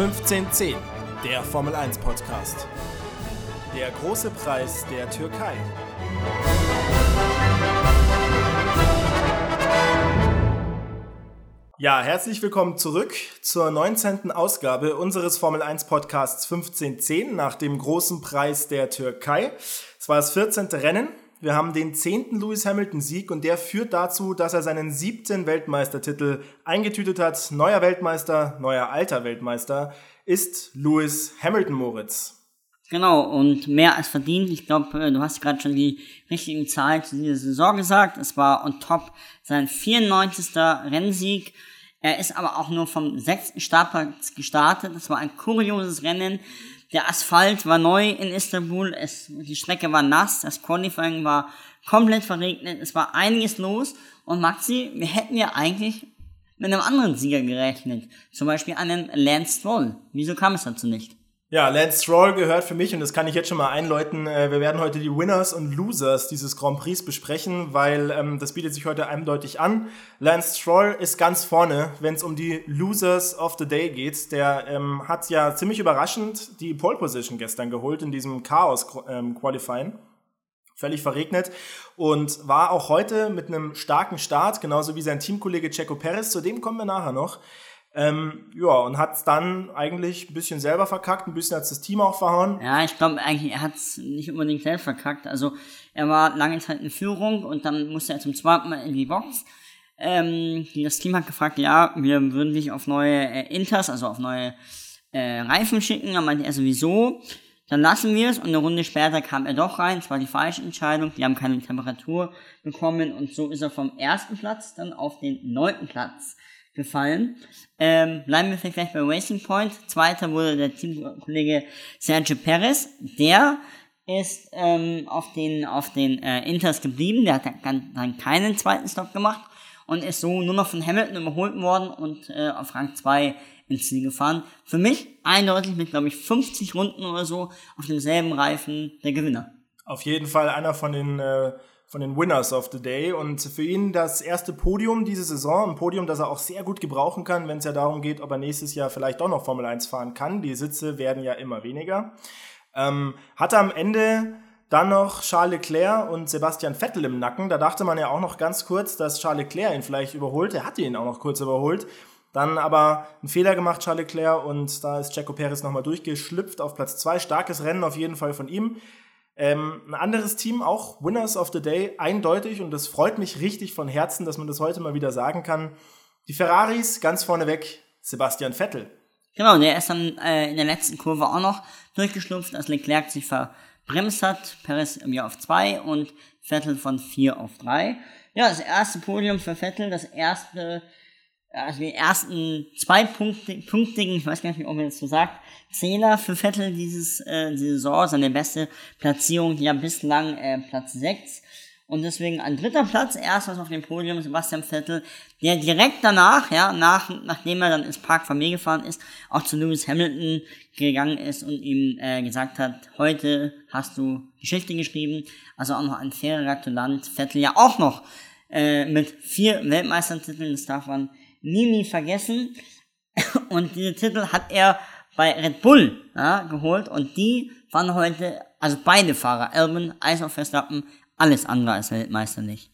1510, der Formel 1 Podcast. Der große Preis der Türkei. Ja, herzlich willkommen zurück zur 19. Ausgabe unseres Formel 1 Podcasts 1510 nach dem großen Preis der Türkei. Es war das 14. Rennen. Wir haben den 10. Lewis Hamilton Sieg und der führt dazu, dass er seinen siebten Weltmeistertitel eingetütet hat. Neuer Weltmeister, neuer alter Weltmeister ist Lewis Hamilton Moritz. Genau, und mehr als verdient. Ich glaube, äh, du hast gerade schon die richtigen Zahlen zu dieser Saison gesagt. Es war on top sein 94. Rennsieg. Er ist aber auch nur vom sechsten Startplatz gestartet. Das war ein kurioses Rennen. Der Asphalt war neu in Istanbul. Es, die Strecke war nass. Das Qualifying war komplett verregnet. Es war einiges los. Und Maxi, wir hätten ja eigentlich mit einem anderen Sieger gerechnet. Zum Beispiel einem Lance Stroll. Wieso kam es dazu nicht? Ja, Lance Stroll gehört für mich, und das kann ich jetzt schon mal einläuten, äh, wir werden heute die Winners und Losers dieses Grand Prix besprechen, weil ähm, das bietet sich heute eindeutig an. Lance Stroll ist ganz vorne, wenn es um die Losers of the Day geht. Der ähm, hat ja ziemlich überraschend die Pole Position gestern geholt in diesem Chaos-Qualifying. Ähm, völlig verregnet und war auch heute mit einem starken Start, genauso wie sein Teamkollege Checo Perez, zu dem kommen wir nachher noch. Ähm, ja, und hat es dann eigentlich ein bisschen selber verkackt, ein bisschen hat das Team auch verhauen. Ja, ich glaube eigentlich, er hat es nicht unbedingt selbst verkackt. Also er war lange Zeit in Führung und dann musste er zum zweiten Mal in die Box. Ähm, das Team hat gefragt, ja, wir würden dich auf neue äh, Inters, also auf neue äh, Reifen schicken. Dann meinte er sowieso, dann lassen wir es und eine Runde später kam er doch rein. Es war die falsche Entscheidung. Die haben keine Temperatur bekommen und so ist er vom ersten Platz dann auf den neunten Platz gefallen. Ähm, bleiben wir vielleicht bei Racing Point. Zweiter wurde der Teamkollege Sergio Perez. Der ist ähm, auf den, auf den äh, Inters geblieben. Der hat dann keinen zweiten Stop gemacht und ist so nur noch von Hamilton überholt worden und äh, auf Rang 2 ins Ziel gefahren. Für mich eindeutig mit, glaube ich, 50 Runden oder so auf demselben Reifen der Gewinner. Auf jeden Fall einer von den äh, von den Winners of the Day. Und für ihn das erste Podium diese Saison, ein Podium, das er auch sehr gut gebrauchen kann, wenn es ja darum geht, ob er nächstes Jahr vielleicht doch noch Formel 1 fahren kann. Die Sitze werden ja immer weniger. Ähm, hatte am Ende dann noch Charles Leclerc und Sebastian Vettel im Nacken. Da dachte man ja auch noch ganz kurz, dass Charles Leclerc ihn vielleicht überholt. Er hatte ihn auch noch kurz überholt. Dann aber einen Fehler gemacht, Charles Leclerc, und da ist Checo Perez nochmal durchgeschlüpft auf Platz 2. Starkes Rennen auf jeden Fall von ihm. Ähm, ein anderes Team, auch Winners of the Day, eindeutig, und das freut mich richtig von Herzen, dass man das heute mal wieder sagen kann. Die Ferraris, ganz vorneweg, Sebastian Vettel. Genau, der ist dann äh, in der letzten Kurve auch noch durchgeschlupft, als Leclerc sich verbremst hat. Perez im Jahr auf 2 und Vettel von 4 auf 3. Ja, das erste Podium für Vettel, das erste also die ersten zwei Punkte, punktigen, ich weiß gar nicht, ob man das so sagt, Zähler für Vettel dieses äh, diese Saison, seine beste Platzierung, ja bislang äh, Platz 6. Und deswegen an dritter Platz erstmals auf dem Podium Sebastian Vettel, der direkt danach, ja, nach, nachdem er dann ins Park Familie gefahren ist, auch zu Lewis Hamilton gegangen ist und ihm äh, gesagt hat, heute hast du Geschichte geschrieben. Also auch noch ein fairer Gratulant. Vettel ja auch noch äh, mit vier Weltmeistertiteln, das darf man nie, nie vergessen. Und diese Titel hat er bei Red Bull ja, geholt und die waren heute, also beide Fahrer, Albon als auch Verstappen, alles andere als Weltmeister nicht.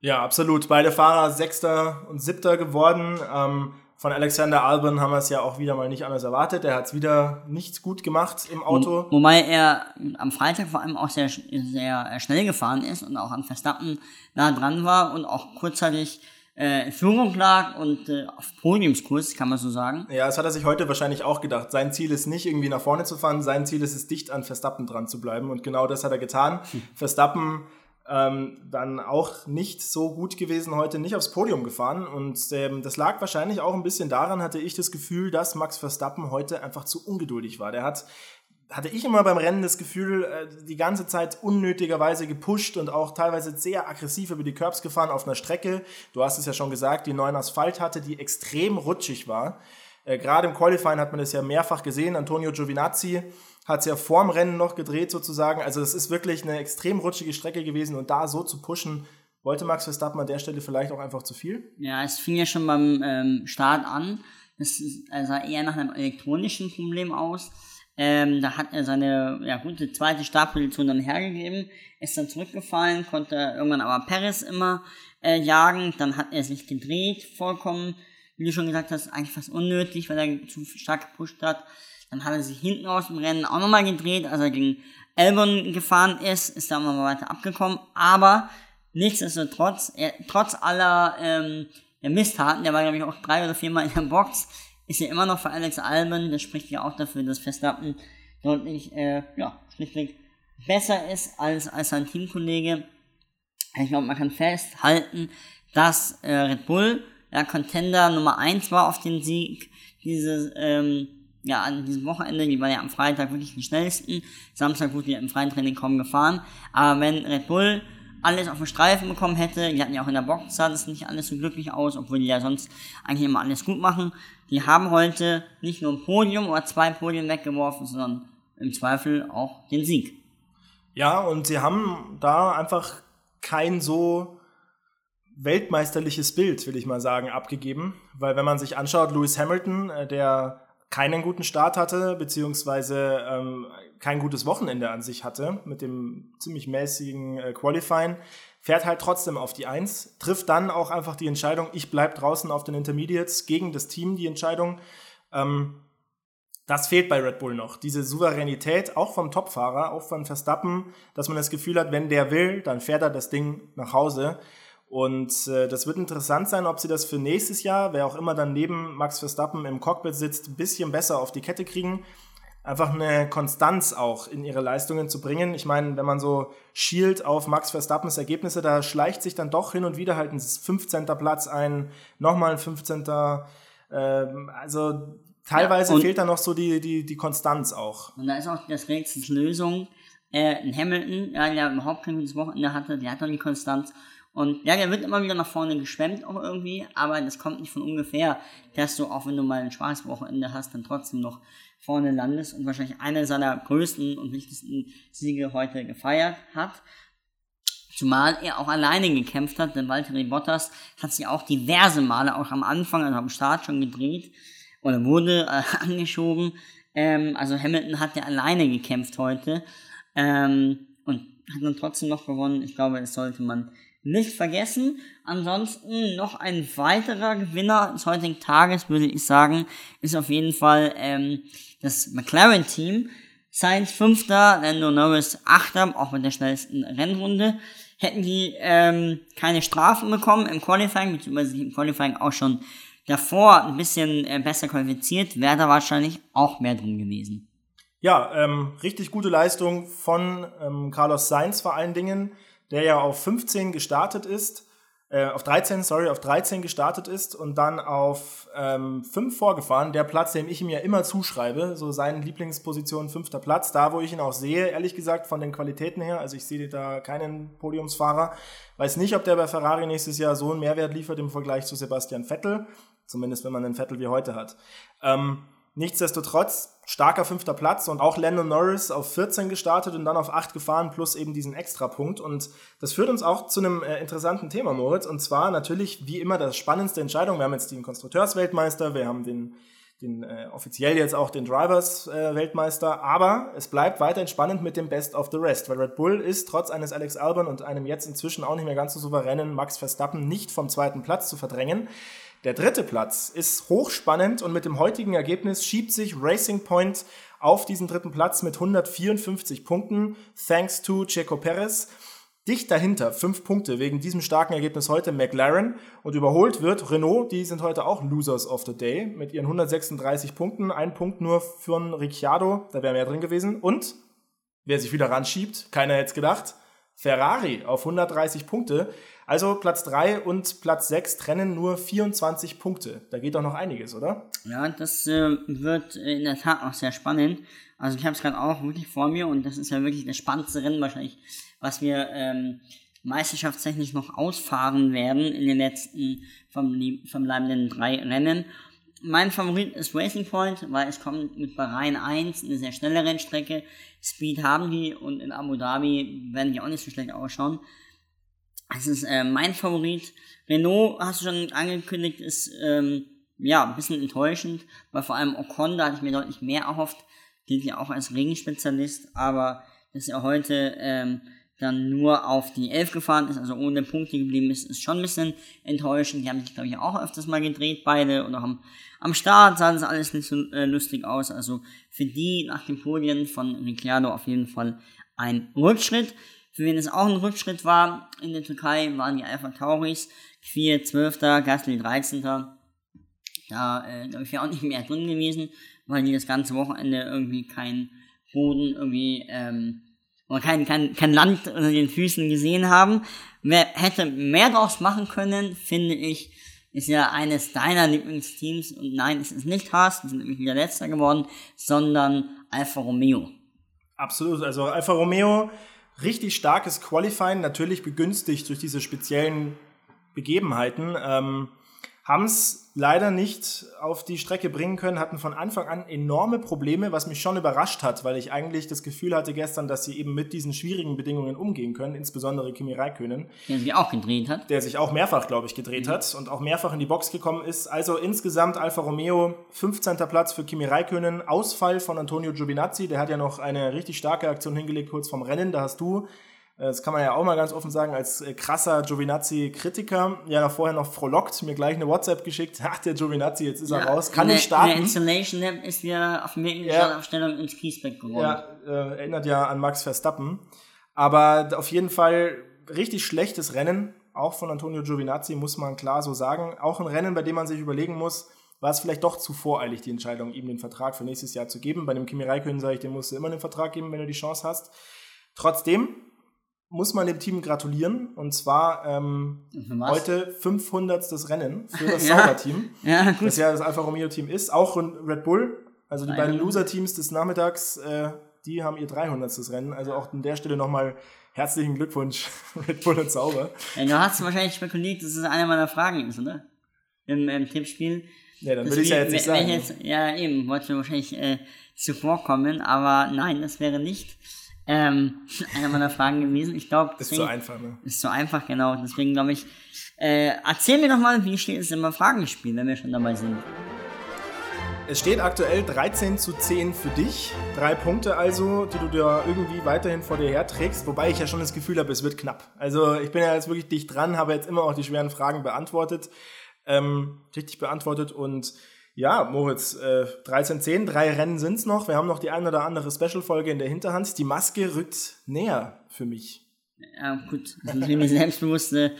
Ja, absolut. Beide Fahrer Sechster und Siebter geworden. Ähm, von Alexander Albon haben wir es ja auch wieder mal nicht anders erwartet. Er hat es wieder nichts gut gemacht im Auto. Wo, wobei er am Freitag vor allem auch sehr, sehr schnell gefahren ist und auch an Verstappen nah dran war und auch kurzzeitig äh, Führung lag und äh, auf Podiumskurs, kann man so sagen. Ja, das hat er sich heute wahrscheinlich auch gedacht. Sein Ziel ist nicht irgendwie nach vorne zu fahren, sein Ziel ist es, dicht an Verstappen dran zu bleiben. Und genau das hat er getan. Hm. Verstappen ähm, dann auch nicht so gut gewesen heute, nicht aufs Podium gefahren. Und ähm, das lag wahrscheinlich auch ein bisschen daran, hatte ich das Gefühl, dass Max Verstappen heute einfach zu ungeduldig war. Der hat hatte ich immer beim Rennen das Gefühl, äh, die ganze Zeit unnötigerweise gepusht und auch teilweise sehr aggressiv über die Curbs gefahren auf einer Strecke. Du hast es ja schon gesagt, die neuen Asphalt hatte, die extrem rutschig war. Äh, gerade im Qualifying hat man das ja mehrfach gesehen. Antonio Giovinazzi hat es ja vorm Rennen noch gedreht sozusagen. Also es ist wirklich eine extrem rutschige Strecke gewesen und da so zu pushen, wollte Max Verstappen an der Stelle vielleicht auch einfach zu viel? Ja, es fing ja schon beim ähm, Start an Das sah eher nach einem elektronischen Problem aus. Ähm, da hat er seine ja, gute zweite Startposition dann hergegeben, ist dann zurückgefallen, konnte irgendwann aber Paris immer äh, jagen. Dann hat er sich gedreht, vollkommen, wie du schon gesagt hast, eigentlich fast unnötig, weil er zu stark gepusht hat. Dann hat er sich hinten aus dem Rennen auch nochmal gedreht, als er gegen Albon gefahren ist, ist da mal weiter abgekommen. Aber nichtsdestotrotz, er, trotz aller ähm, Misttaten, der war glaube ich auch drei oder viermal in der Box, ist er immer noch für Alex Albon. Das spricht ja auch dafür, dass Verstappen deutlich, äh, ja, schlichtweg besser ist als, als sein Teamkollege. Ich glaube, man kann festhalten, dass äh, Red Bull ja, Contender Nummer 1 war auf den Sieg dieses, ähm, ja, an diesem Wochenende. Die waren ja am Freitag wirklich die schnellsten. Samstag wurde ja im freien Training kaum gefahren. Aber wenn Red Bull alles auf den Streifen bekommen hätte, die hatten ja auch in der Box, sah das nicht alles so glücklich aus, obwohl die ja sonst eigentlich immer alles gut machen. Die haben heute nicht nur ein Podium oder zwei Podien weggeworfen, sondern im Zweifel auch den Sieg. Ja, und sie haben da einfach kein so weltmeisterliches Bild, will ich mal sagen, abgegeben. Weil wenn man sich anschaut, Lewis Hamilton, äh, der keinen guten Start hatte, beziehungsweise ähm, kein gutes Wochenende an sich hatte, mit dem ziemlich mäßigen äh, Qualifying, fährt halt trotzdem auf die Eins, trifft dann auch einfach die Entscheidung, ich bleib draußen auf den Intermediates, gegen das Team die Entscheidung. Ähm, das fehlt bei Red Bull noch. Diese Souveränität, auch vom Topfahrer, auch von Verstappen, dass man das Gefühl hat, wenn der will, dann fährt er das Ding nach Hause. Und äh, das wird interessant sein, ob sie das für nächstes Jahr, wer auch immer dann neben Max Verstappen im Cockpit sitzt, ein bisschen besser auf die Kette kriegen. Einfach eine Konstanz auch in ihre Leistungen zu bringen. Ich meine, wenn man so schielt auf Max Verstappens Ergebnisse, da schleicht sich dann doch hin und wieder halt ein 15. Platz ein, nochmal ein 15. Ähm, also teilweise ja, fehlt da noch so die, die, die Konstanz auch. Und da ist auch das Rätsels Lösung. Äh, ein Hamilton, ja, der überhaupt kein gutes Wochenende hatte, der hat noch die Konstanz. Und ja, der wird immer wieder nach vorne geschwemmt auch irgendwie, aber das kommt nicht von ungefähr, dass du, auch wenn du mal ein schwaches Wochenende hast, dann trotzdem noch vorne landest und wahrscheinlich einer seiner größten und wichtigsten Siege heute gefeiert hat. Zumal er auch alleine gekämpft hat, denn Valtteri Bottas hat sich auch diverse Male, auch am Anfang, also am Start schon gedreht oder wurde äh, angeschoben. Ähm, also Hamilton hat ja alleine gekämpft heute ähm, und hat dann trotzdem noch gewonnen. Ich glaube, das sollte man nicht vergessen. Ansonsten noch ein weiterer Gewinner des heutigen Tages, würde ich sagen, ist auf jeden Fall ähm, das McLaren-Team. Sainz Fünfter, Lando Norris Achter, auch mit der schnellsten Rennrunde. Hätten die ähm, keine Strafen bekommen im Qualifying, beziehungsweise im Qualifying auch schon davor ein bisschen äh, besser qualifiziert, wäre da wahrscheinlich auch mehr drin gewesen. Ja, ähm, richtig gute Leistung von ähm, Carlos Sainz vor allen Dingen, der ja auf 15 gestartet ist, äh, auf 13, sorry, auf 13 gestartet ist und dann auf ähm, 5 vorgefahren. Der Platz, den ich ihm ja immer zuschreibe, so seine Lieblingsposition, fünfter Platz, da wo ich ihn auch sehe, ehrlich gesagt, von den Qualitäten her. Also ich sehe da keinen Podiumsfahrer. Weiß nicht, ob der bei Ferrari nächstes Jahr so einen Mehrwert liefert im Vergleich zu Sebastian Vettel. Zumindest wenn man einen Vettel wie heute hat. Ähm, nichtsdestotrotz, starker fünfter Platz und auch Lando Norris auf 14 gestartet und dann auf 8 gefahren, plus eben diesen Extrapunkt. Und das führt uns auch zu einem äh, interessanten Thema, Moritz. Und zwar natürlich, wie immer, das spannendste Entscheidung. Wir haben jetzt den Konstrukteursweltmeister, wir haben den, den äh, offiziell jetzt auch den Drivers-Weltmeister, äh, aber es bleibt weiterhin spannend mit dem Best of the Rest, weil Red Bull ist trotz eines Alex Albon und einem jetzt inzwischen auch nicht mehr ganz so souveränen Max Verstappen nicht vom zweiten Platz zu verdrängen. Der dritte Platz ist hochspannend und mit dem heutigen Ergebnis schiebt sich Racing Point auf diesen dritten Platz mit 154 Punkten, thanks to Checo Perez. Dicht dahinter, fünf Punkte wegen diesem starken Ergebnis heute McLaren und überholt wird Renault, die sind heute auch Losers of the Day mit ihren 136 Punkten, ein Punkt nur für Ricciardo, da wäre mehr drin gewesen. Und wer sich wieder ranschiebt, keiner hätte es gedacht, Ferrari auf 130 Punkte. Also Platz 3 und Platz 6 trennen nur 24 Punkte. Da geht doch noch einiges, oder? Ja, das äh, wird in der Tat auch sehr spannend. Also ich habe es gerade auch wirklich vor mir und das ist ja wirklich das spannendste Rennen wahrscheinlich, was wir ähm, meisterschaftstechnisch noch ausfahren werden in den letzten verbleibenden drei Rennen. Mein Favorit ist Racing Point, weil es kommt mit Bahrain 1, eine sehr schnelle Rennstrecke. Speed haben die und in Abu Dhabi werden die auch nicht so schlecht ausschauen. Das ist äh, mein Favorit. Renault, hast du schon angekündigt, ist ähm, ja, ein bisschen enttäuschend, weil vor allem Ocon, da hatte ich mir deutlich mehr erhofft, gilt ja auch als Regenspezialist, aber dass er heute ähm, dann nur auf die 11 gefahren ist, also ohne Punkte geblieben ist, ist schon ein bisschen enttäuschend. Die haben sich, glaube ich, auch öfters mal gedreht, beide, oder haben am Start sah das alles nicht so äh, lustig aus. Also für die nach den Podien von Ricciardo auf jeden Fall ein Rückschritt. Für wen es auch ein Rückschritt war in der Türkei, waren die Alpha Tauris. 4, 12. Gasly 13. Da, äh, glaube ich, wäre auch nicht mehr drin gewesen, weil die das ganze Wochenende irgendwie keinen Boden irgendwie, ähm, oder kein, kein, kein Land unter den Füßen gesehen haben. Wer hätte mehr draus machen können, finde ich, ist ja eines deiner Lieblingsteams. Und nein, es ist nicht Haas, die sind nämlich wieder letzter geworden, sondern Alfa Romeo. Absolut, also Alfa Romeo, richtig starkes Qualifying, natürlich begünstigt durch diese speziellen Begebenheiten. Ähm, haben es leider nicht auf die Strecke bringen können, hatten von Anfang an enorme Probleme, was mich schon überrascht hat, weil ich eigentlich das Gefühl hatte gestern, dass sie eben mit diesen schwierigen Bedingungen umgehen können, insbesondere Kimi Räikkönen. Der sich auch gedreht hat. Der sich auch mehrfach, glaube ich, gedreht mhm. hat und auch mehrfach in die Box gekommen ist. Also insgesamt Alfa Romeo, 15. Platz für Kimi Räikkönen, Ausfall von Antonio Giovinazzi, der hat ja noch eine richtig starke Aktion hingelegt kurz vorm Rennen, da hast du das kann man ja auch mal ganz offen sagen, als äh, krasser Giovinazzi-Kritiker, ja vorher noch frohlockt, mir gleich eine WhatsApp geschickt, ach, der Giovinazzi, jetzt ist ja, er raus, kann nicht starten. Der Installation Lab ist ja auf in die ja, Aufstellung ins Kiesbeck geworden. Ja, äh, erinnert ja an Max Verstappen. Aber auf jeden Fall richtig schlechtes Rennen, auch von Antonio Giovinazzi, muss man klar so sagen. Auch ein Rennen, bei dem man sich überlegen muss, war es vielleicht doch zu voreilig, die Entscheidung, ihm den Vertrag für nächstes Jahr zu geben. Bei dem Kimi Räikkönen sage ich, dem musst du immer den Vertrag geben, wenn du die Chance hast. Trotzdem, muss man dem Team gratulieren. Und zwar ähm, heute 500. Rennen für das ja. Sauber-Team. Ja, gut. Das ja das Alfa Romeo-Team ist. Auch Red Bull, also die beiden Loser-Teams des Nachmittags, äh, die haben ihr 300. Rennen. Also auch an der Stelle nochmal herzlichen Glückwunsch, Red Bull und Sauber. Ja, du hast wahrscheinlich spekuliert, dass es eine meiner Fragen ist, oder? Im, im Tippspiel. Ja, dann würde ich ja jetzt nicht sagen. Jetzt, ja, eben, wollte wahrscheinlich äh, zuvorkommen, aber nein, das wäre nicht ähm, eine meiner Fragen gewesen. Ich glaube, ist zu einfach, ne? Ist zu einfach, genau. Deswegen glaube ich, äh, erzähl mir doch mal, wie steht es immer Fragenspiel, wenn wir schon dabei sind. Es steht aktuell 13 zu 10 für dich. Drei Punkte also, die du dir irgendwie weiterhin vor dir herträgst. Wobei ich ja schon das Gefühl habe, es wird knapp. Also ich bin ja jetzt wirklich dicht dran, habe jetzt immer auch die schweren Fragen beantwortet. Ähm, richtig beantwortet und ja, Moritz, äh, 13-10, drei Rennen sind es noch. Wir haben noch die ein oder andere Special-Folge in der Hinterhand. Die Maske rückt näher für mich. Ja, gut. Das ist eine selbstbewusste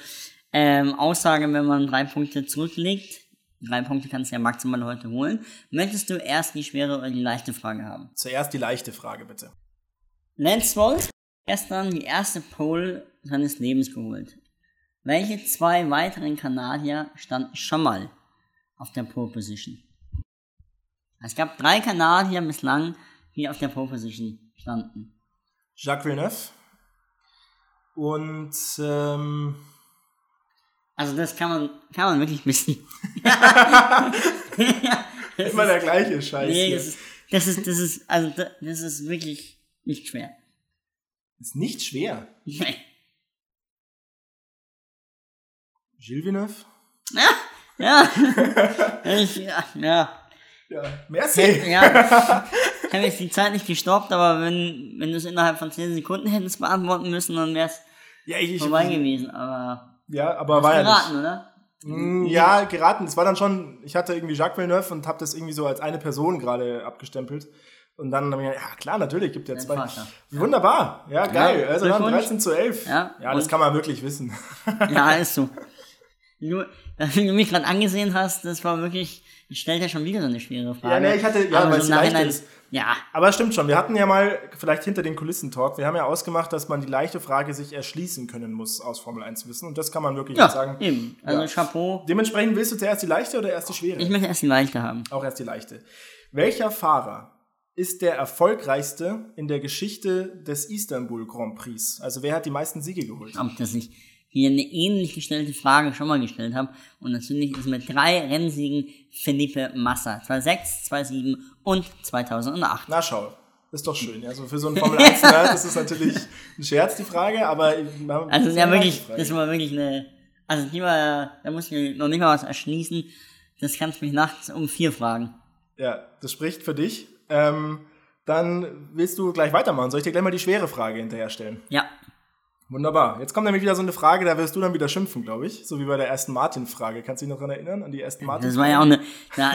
ähm, Aussage, wenn man drei Punkte zurücklegt. Drei Punkte kannst du ja maximal heute holen. Möchtest du erst die schwere oder die leichte Frage haben? Zuerst die leichte Frage, bitte. Lance Stroll gestern die erste Pole seines Lebens geholt. Welche zwei weiteren Kanadier standen schon mal auf der Pole Position? Es gab drei Kanadier bislang, die auf der Pole Position standen. Jacques Villeneuve und ähm also das kann man kann man wirklich wissen. Immer der gleiche Scheiß. Nee, das ist, das ist das ist also das ist wirklich nicht schwer. Ist nicht schwer. Nee. Gilles Villeneuve? Ja, ja. ich, ja, ja. Ja, merci. Ja, ich habe jetzt die Zeit nicht gestoppt, aber wenn, wenn du es innerhalb von 10 Sekunden hättest beantworten müssen, dann wäre es ja, vorbei gewesen. Aber ja, aber war geraten, ja oder? Mm, ja, geraten. Es war dann schon, ich hatte irgendwie Jacques Villeneuve und habe das irgendwie so als eine Person gerade abgestempelt. Und dann habe ich gedacht, ja klar, natürlich, gibt ja zwei. Vater. Wunderbar, ja, geil. Ja, also dann 13 zu 11. Ja, ja das kann man wirklich wissen. Ja, ist so. Nur, wie du mich gerade angesehen hast, das war wirklich, ich stellte ja schon wieder so eine schwere Frage. Ja, nee, ich hatte, ja, weil so es leicht ist. Ja. Aber es stimmt schon. Wir hatten ja mal, vielleicht hinter den Kulissen Talk, wir haben ja ausgemacht, dass man die leichte Frage sich erschließen können muss aus Formel 1 Wissen. Und das kann man wirklich ja, sagen. Eben. Also ja. Chapeau. Dementsprechend willst du zuerst die leichte oder erst die schwere? Ich möchte erst die leichte haben. Auch erst die leichte. Welcher Fahrer ist der erfolgreichste in der Geschichte des Istanbul Grand Prix? Also wer hat die meisten Siege geholt? Ob das nicht hier eine ähnlich gestellte Frage schon mal gestellt habe. Und natürlich ist mit drei Rennsiegen Felipe Massa. 2006, 2007 und 2008. Na schau, ist doch schön. Also für so einen Formel 1 Nerd ist es natürlich ein Scherz, die Frage, aber. Also ja wirklich, das war wirklich eine. Also die war, da muss ich mir noch nicht mal was erschließen. Das kannst du mich nachts um vier fragen. Ja, das spricht für dich. Ähm, dann willst du gleich weitermachen. Soll ich dir gleich mal die schwere Frage hinterher stellen? Ja. Wunderbar. Jetzt kommt nämlich wieder so eine Frage, da wirst du dann wieder schimpfen, glaube ich. So wie bei der ersten Martin-Frage. Kannst du dich noch daran erinnern, an die ersten Martin? Das war ja auch eine, ja,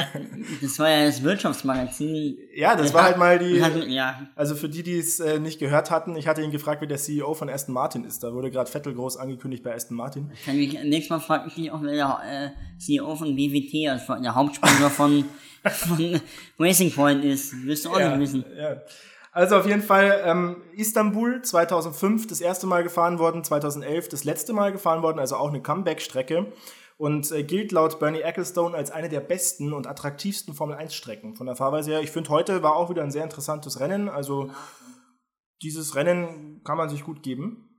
das war ja das Wirtschaftsmagazin. Ja, das war halt mal die. Ja. Also für die, die es äh, nicht gehört hatten, ich hatte ihn gefragt, wer der CEO von Aston Martin ist. Da wurde gerade Vettel groß angekündigt bei Aston Martin. Kann mich, nächstes Mal frage ich mich auch, wer der äh, CEO von BWT, also der Hauptsponsor von, von Racing Point ist. Wirst du auch Ja, nicht wissen. ja. Also auf jeden Fall ähm, Istanbul 2005 das erste Mal gefahren worden, 2011 das letzte Mal gefahren worden, also auch eine Comeback-Strecke und äh, gilt laut Bernie Ecclestone als eine der besten und attraktivsten Formel-1-Strecken von der Fahrweise her. Ich finde, heute war auch wieder ein sehr interessantes Rennen, also dieses Rennen kann man sich gut geben.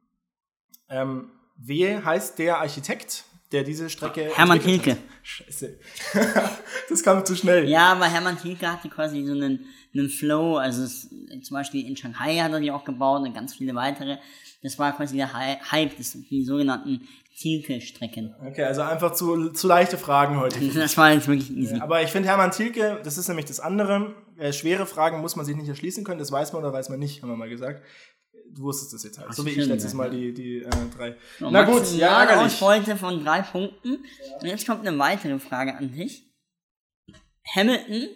Ähm, wie heißt der Architekt, der diese Strecke Hermann hat? Scheiße. das kam zu schnell. Ja, aber Hermann Tilke hatte quasi so einen, einen Flow, also es, zum Beispiel in Shanghai hat er die auch gebaut und ganz viele weitere. Das war quasi der Hy- Hype, das die sogenannten Tilke-Strecken. Okay, also einfach zu, zu leichte Fragen heute. Das war jetzt wirklich easy. Aber ich finde Hermann Thielke, das ist nämlich das andere. Äh, schwere Fragen muss man sich nicht erschließen können, das weiß man oder weiß man nicht, haben wir mal gesagt. Du wusstest das jetzt halt. So wie ich letztes ja. Mal die, die äh, drei. So, Na gut, ja, ärgerlich. Ausbeute von drei Punkten. Und jetzt kommt eine weitere Frage an dich. Hamilton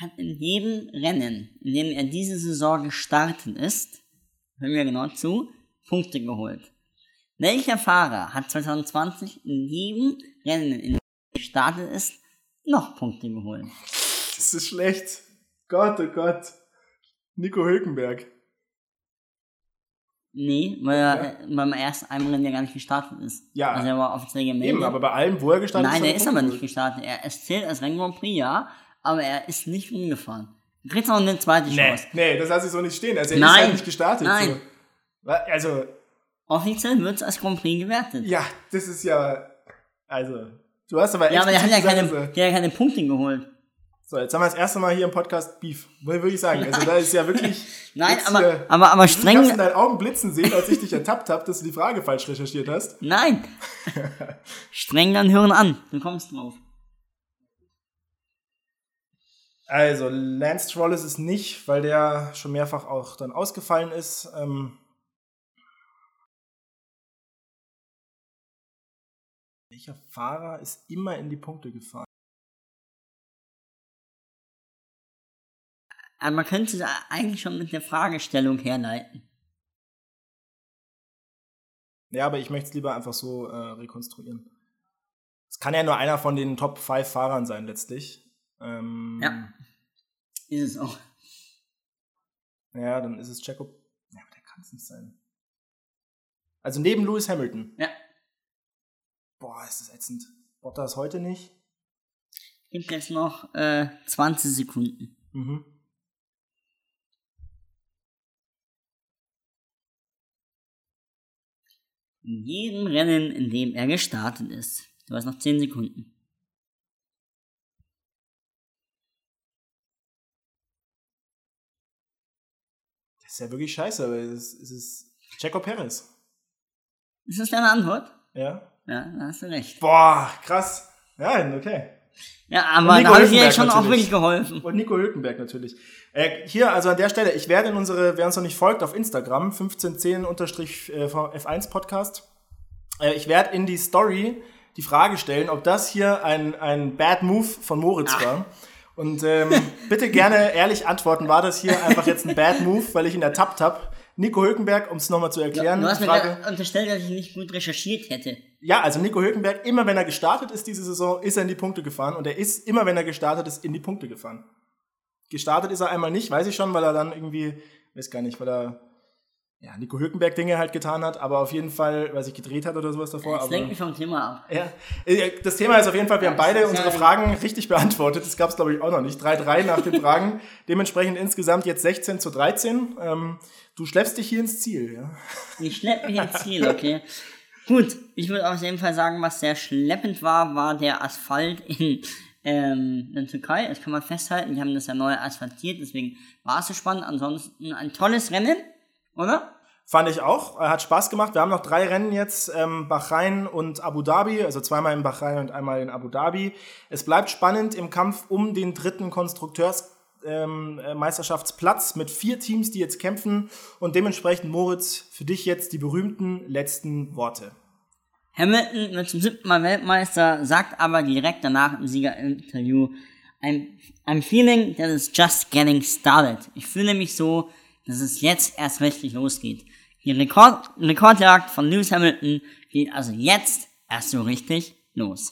hat in jedem Rennen, in dem er diese Saison gestartet ist, hören wir genau zu, Punkte geholt. Welcher Fahrer hat 2020 in jedem Rennen, in dem er gestartet ist, noch Punkte geholt? Das ist schlecht. Gott, oh Gott. Nico Hülkenberg. Nee, weil er äh, beim ersten einem Rennen ja gar nicht gestartet ist. Ja. Also er war offiziell gemeldet. Eben, aber bei allem, wo er gestartet Nein, hat er ist aber nicht gestartet. Er es zählt als Rennen Grand Prix, ja, aber er ist nicht umgefahren. Du kriegst noch eine zweite Nee, Chance. nee, das lasse ich so nicht stehen. Also er ist Nein. halt nicht gestartet. Nein. So. Also, Offiziell wird es als Grand Prix gewertet. ja, das ist ja. Also, du hast aber Ja, aber der hat ja keine, er- der hat keine Punkte geholt. So, jetzt haben wir das erste Mal hier im Podcast Beef. Würde ich sagen. Also, da ist ja wirklich. Nein, jetzt aber, hier- aber, aber Ich hab's in streng. deinen Augen blitzen sehen, als ich dich ertappt habe, dass du die Frage falsch recherchiert hast. Nein! streng dann hören an. Du kommst drauf. Also, Lance Stroll ist es nicht, weil der schon mehrfach auch dann ausgefallen ist. Ähm welcher Fahrer ist immer in die Punkte gefahren? Aber man könnte es eigentlich schon mit der Fragestellung herleiten. Ja, aber ich möchte es lieber einfach so äh, rekonstruieren. Es kann ja nur einer von den Top 5 Fahrern sein, letztlich. Ähm, Ja. Ist es auch. Ja, dann ist es Checo. Ja, aber der kann es nicht sein. Also neben Lewis Hamilton. Ja. Boah, ist das ätzend. Bottas heute nicht. Gibt jetzt noch äh, 20 Sekunden. Mhm. In jedem Rennen, in dem er gestartet ist. Du hast noch 10 Sekunden. Das ist ja wirklich scheiße, aber es ist, es ist Checo Perez. Ist das deine Antwort? Ja. Ja, da hast du recht. Boah, krass. Ja, okay. Ja, aber da habe ich dir schon auch natürlich. wirklich geholfen. Und Nico Hülkenberg natürlich. Äh, hier, also an der Stelle, ich werde in unsere, wer uns noch nicht folgt, auf Instagram, 1510-F1 Podcast, äh, ich werde in die Story die Frage stellen, ob das hier ein, ein Bad Move von Moritz war. Und ähm, bitte gerne ehrlich antworten, war das hier einfach jetzt ein Bad Move, weil ich ihn ertappt habe? Nico Hülkenberg, um es nochmal zu erklären. Du hast mir Frage, unterstellt, dass ich nicht gut recherchiert hätte. Ja, also Nico Hülkenberg, immer wenn er gestartet ist diese Saison, ist er in die Punkte gefahren und er ist immer, wenn er gestartet ist, in die Punkte gefahren. Gestartet ist er einmal nicht, weiß ich schon, weil er dann irgendwie, weiß gar nicht, weil er ja, Nico Hülkenberg Dinge halt getan hat, aber auf jeden Fall, weil sich gedreht hat oder sowas davor. Das lenkt mich vom Thema ab. ja, Äh, das Thema ist auf jeden Fall, wir haben beide unsere Fragen richtig beantwortet. Das gab es, glaube ich, auch noch nicht. 3-3 nach den Fragen. Dementsprechend insgesamt jetzt 16 zu 13. Ähm, du schleppst dich hier ins Ziel, ja. Ich schlepp mich ins Ziel, okay? Gut, ich würde auf jeden Fall sagen, was sehr schleppend war, war der Asphalt in, ähm, in der Türkei. Das kann man festhalten. Die haben das ja neu asphaltiert, deswegen war es so spannend. Ansonsten ein tolles Rennen, oder? Fand ich auch. Hat Spaß gemacht. Wir haben noch drei Rennen jetzt, ähm, Bahrain und Abu Dhabi, also zweimal in Bahrain und einmal in Abu Dhabi. Es bleibt spannend im Kampf um den dritten Konstrukteursmeisterschaftsplatz ähm, mit vier Teams, die jetzt kämpfen. Und dementsprechend, Moritz, für dich jetzt die berühmten letzten Worte. Hamilton wird zum siebten Mal Weltmeister, sagt aber direkt danach im Siegerinterview, I'm, I'm feeling that it's just getting started. Ich fühle mich so, dass es jetzt erst richtig losgeht. Die Rekord Rekordjagd von Lewis Hamilton geht also jetzt erst so richtig los.